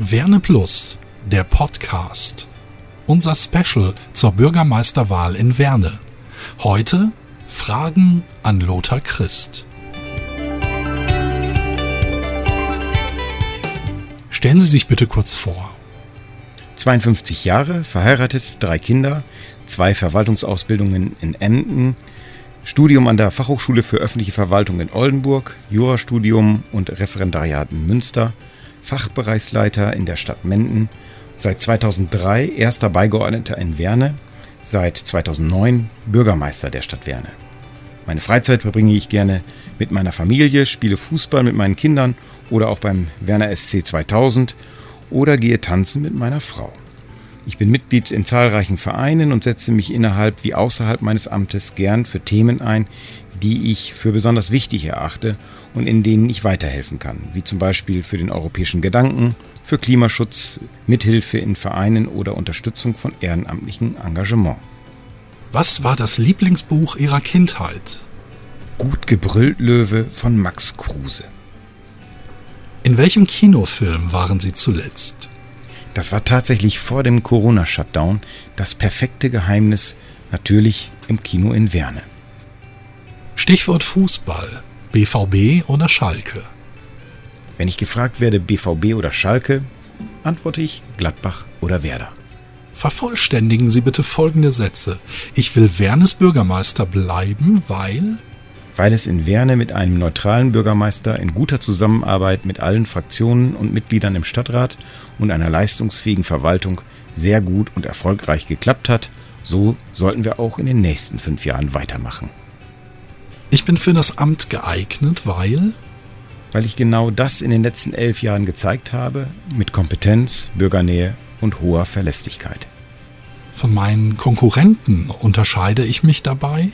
Werne Plus, der Podcast. Unser Special zur Bürgermeisterwahl in Werne. Heute Fragen an Lothar Christ. Stellen Sie sich bitte kurz vor. 52 Jahre, verheiratet, drei Kinder, zwei Verwaltungsausbildungen in Emden, Studium an der Fachhochschule für öffentliche Verwaltung in Oldenburg, Jurastudium und Referendariat in Münster, Fachbereichsleiter in der Stadt Menden, seit 2003 erster Beigeordneter in Werne, seit 2009 Bürgermeister der Stadt Werne. Meine Freizeit verbringe ich gerne mit meiner Familie, spiele Fußball mit meinen Kindern oder auch beim Werner SC 2000 oder gehe tanzen mit meiner Frau. Ich bin Mitglied in zahlreichen Vereinen und setze mich innerhalb wie außerhalb meines Amtes gern für Themen ein, die ich für besonders wichtig erachte und in denen ich weiterhelfen kann, wie zum Beispiel für den europäischen Gedanken, für Klimaschutz, Mithilfe in Vereinen oder Unterstützung von ehrenamtlichem Engagement. Was war das Lieblingsbuch Ihrer Kindheit? Gut gebrüllt Löwe von Max Kruse. In welchem Kinofilm waren Sie zuletzt? Das war tatsächlich vor dem Corona-Shutdown das perfekte Geheimnis, natürlich im Kino in Werne. Stichwort Fußball. BVB oder Schalke? Wenn ich gefragt werde, BVB oder Schalke, antworte ich Gladbach oder Werder. Vervollständigen Sie bitte folgende Sätze. Ich will Wernes Bürgermeister bleiben, weil weil es in Werne mit einem neutralen Bürgermeister in guter Zusammenarbeit mit allen Fraktionen und Mitgliedern im Stadtrat und einer leistungsfähigen Verwaltung sehr gut und erfolgreich geklappt hat. So sollten wir auch in den nächsten fünf Jahren weitermachen. Ich bin für das Amt geeignet, weil weil ich genau das in den letzten elf Jahren gezeigt habe, mit Kompetenz, Bürgernähe und hoher Verlässlichkeit. Von meinen Konkurrenten unterscheide ich mich dabei?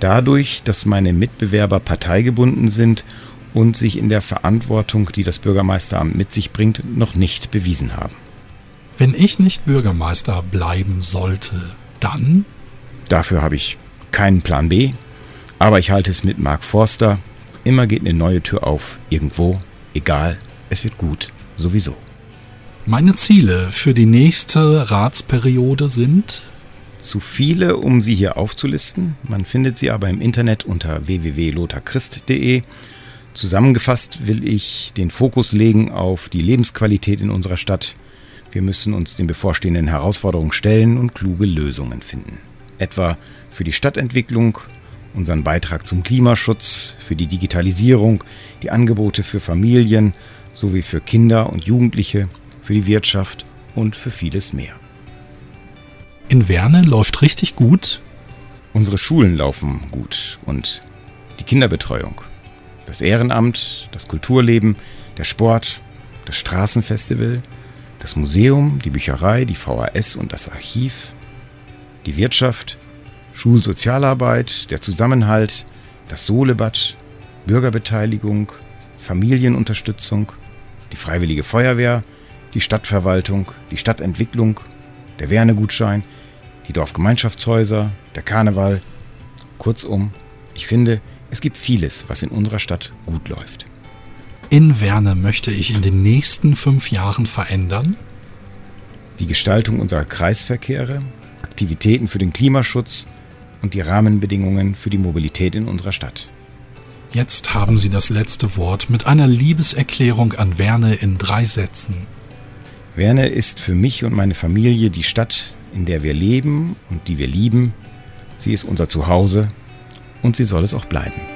Dadurch, dass meine Mitbewerber parteigebunden sind und sich in der Verantwortung, die das Bürgermeisteramt mit sich bringt, noch nicht bewiesen haben. Wenn ich nicht Bürgermeister bleiben sollte, dann? Dafür habe ich keinen Plan B, aber ich halte es mit Mark Forster. Immer geht eine neue Tür auf, irgendwo, egal, es wird gut, sowieso. Meine Ziele für die nächste Ratsperiode sind zu viele, um sie hier aufzulisten. Man findet sie aber im Internet unter www.lotharchrist.de. Zusammengefasst will ich den Fokus legen auf die Lebensqualität in unserer Stadt. Wir müssen uns den bevorstehenden Herausforderungen stellen und kluge Lösungen finden. Etwa für die Stadtentwicklung, unseren Beitrag zum Klimaschutz, für die Digitalisierung, die Angebote für Familien sowie für Kinder und Jugendliche, für die Wirtschaft und für vieles mehr in Werne läuft richtig gut. Unsere Schulen laufen gut und die Kinderbetreuung, das Ehrenamt, das Kulturleben, der Sport, das Straßenfestival, das Museum, die Bücherei, die VHS und das Archiv, die Wirtschaft, Schulsozialarbeit, der Zusammenhalt, das Solebad, Bürgerbeteiligung, Familienunterstützung, die Freiwillige Feuerwehr, die Stadtverwaltung, die Stadtentwicklung, der Wernegutschein, die Dorfgemeinschaftshäuser, der Karneval. Kurzum, ich finde, es gibt vieles, was in unserer Stadt gut läuft. In Werne möchte ich in den nächsten fünf Jahren verändern? Die Gestaltung unserer Kreisverkehre, Aktivitäten für den Klimaschutz und die Rahmenbedingungen für die Mobilität in unserer Stadt. Jetzt haben Sie das letzte Wort mit einer Liebeserklärung an Werne in drei Sätzen. Werne ist für mich und meine Familie die Stadt, in der wir leben und die wir lieben. Sie ist unser Zuhause und sie soll es auch bleiben.